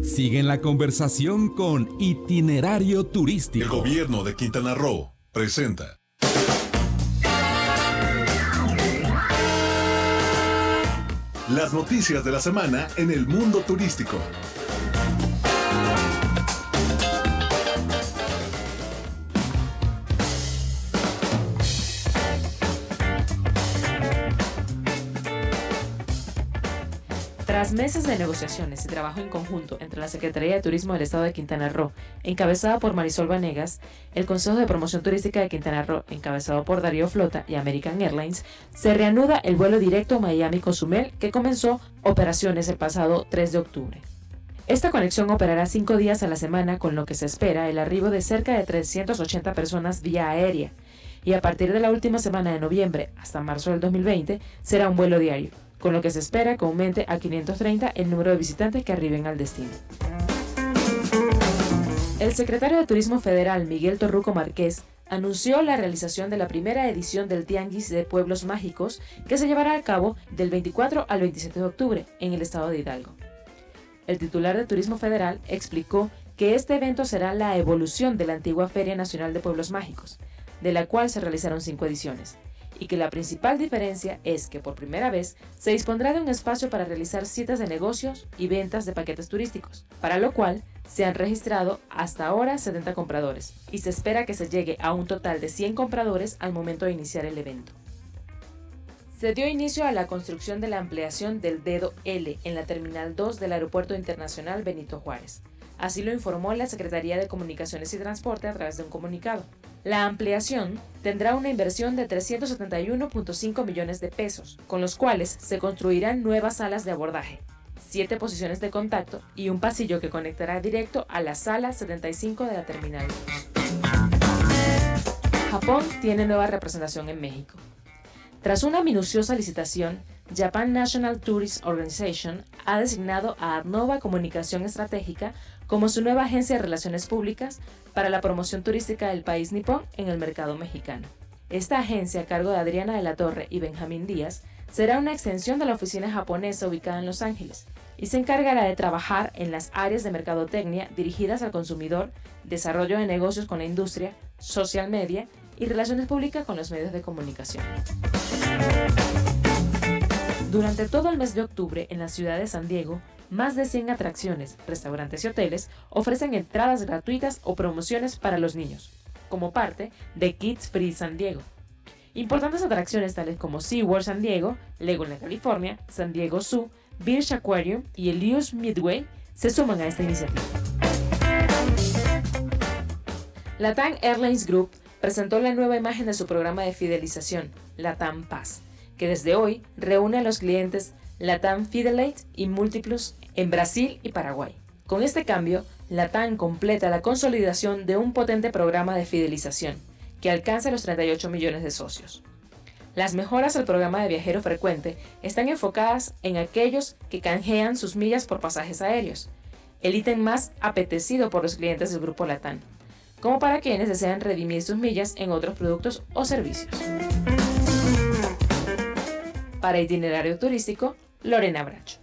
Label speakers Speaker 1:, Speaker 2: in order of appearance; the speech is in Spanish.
Speaker 1: Sigue la conversación con Itinerario Turístico.
Speaker 2: El gobierno de Quintana Roo presenta. Las noticias de la semana en el mundo turístico.
Speaker 3: Tras meses de negociaciones y trabajo en conjunto entre la Secretaría de Turismo del Estado de Quintana Roo, encabezada por Marisol Vanegas, el Consejo de Promoción Turística de Quintana Roo, encabezado por Darío Flota y American Airlines, se reanuda el vuelo directo Miami-Cozumel que comenzó operaciones el pasado 3 de octubre. Esta conexión operará cinco días a la semana, con lo que se espera el arribo de cerca de 380 personas vía aérea, y a partir de la última semana de noviembre hasta marzo del 2020 será un vuelo diario con lo que se espera que aumente a 530 el número de visitantes que arriben al destino. El secretario de Turismo Federal, Miguel Torruco Márquez, anunció la realización de la primera edición del Tianguis de Pueblos Mágicos que se llevará a cabo del 24 al 27 de octubre en el estado de Hidalgo. El titular de Turismo Federal explicó que este evento será la evolución de la antigua Feria Nacional de Pueblos Mágicos, de la cual se realizaron cinco ediciones, y que la principal diferencia es que por primera vez se dispondrá de un espacio para realizar citas de negocios y ventas de paquetes turísticos, para lo cual se han registrado hasta ahora 70 compradores y se espera que se llegue a un total de 100 compradores al momento de iniciar el evento. Se dio inicio a la construcción de la ampliación del dedo L en la Terminal 2 del Aeropuerto Internacional Benito Juárez. Así lo informó la Secretaría de Comunicaciones y Transporte a través de un comunicado. La ampliación tendrá una inversión de 371.5 millones de pesos, con los cuales se construirán nuevas salas de abordaje, siete posiciones de contacto y un pasillo que conectará directo a la sala 75 de la terminal. Japón tiene nueva representación en México. Tras una minuciosa licitación, Japan National Tourist Organization ha designado a Arnova Comunicación Estratégica como su nueva agencia de relaciones públicas para la promoción turística del país nipón en el mercado mexicano. Esta agencia, a cargo de Adriana de la Torre y Benjamín Díaz, será una extensión de la oficina japonesa ubicada en Los Ángeles y se encargará de trabajar en las áreas de mercadotecnia dirigidas al consumidor, desarrollo de negocios con la industria, social media y relaciones públicas con los medios de comunicación. Durante todo el mes de octubre en la ciudad de San Diego, más de 100 atracciones, restaurantes y hoteles ofrecen entradas gratuitas o promociones para los niños, como parte de Kids Free San Diego. Importantes atracciones tales como SeaWorld San Diego, Legoland California, San Diego Zoo, Beach Aquarium y el Midway se suman a esta iniciativa. Latam Airlines Group presentó la nueva imagen de su programa de fidelización, Latam Pass, que desde hoy reúne a los clientes Latam Fidelite y múltiplos en Brasil y Paraguay. Con este cambio, Latam completa la consolidación de un potente programa de fidelización que alcanza los 38 millones de socios. Las mejoras al programa de viajero frecuente están enfocadas en aquellos que canjean sus millas por pasajes aéreos, el ítem más apetecido por los clientes del grupo Latam, como para quienes desean redimir sus millas en otros productos o servicios. Para itinerario turístico, Lorena Bracho.